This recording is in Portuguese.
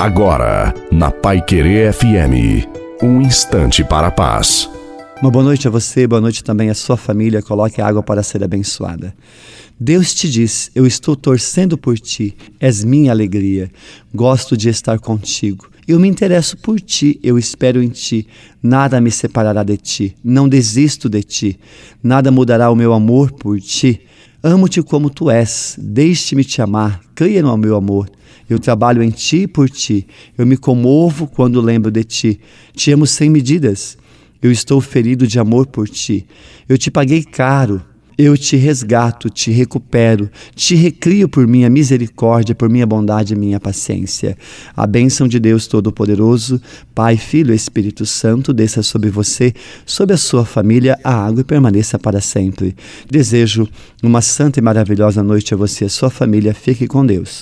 Agora, na Pai Querer FM, um instante para a paz. Uma boa noite a você, boa noite também à sua família. Coloque água para ser abençoada. Deus te diz: Eu estou torcendo por ti, és minha alegria. Gosto de estar contigo. Eu me interesso por ti, eu espero em ti. Nada me separará de ti, não desisto de ti. Nada mudará o meu amor por ti. Amo-te como tu és, deixe-me te amar, creia no meu amor. Eu trabalho em ti e por ti. Eu me comovo quando lembro de ti. Te amo sem medidas. Eu estou ferido de amor por ti. Eu te paguei caro. Eu te resgato, te recupero, te recrio por minha misericórdia, por minha bondade e minha paciência. A bênção de Deus Todo-Poderoso, Pai, Filho e Espírito Santo, desça sobre você, sobre a sua família, a água e permaneça para sempre. Desejo uma santa e maravilhosa noite a você e a sua família. Fique com Deus.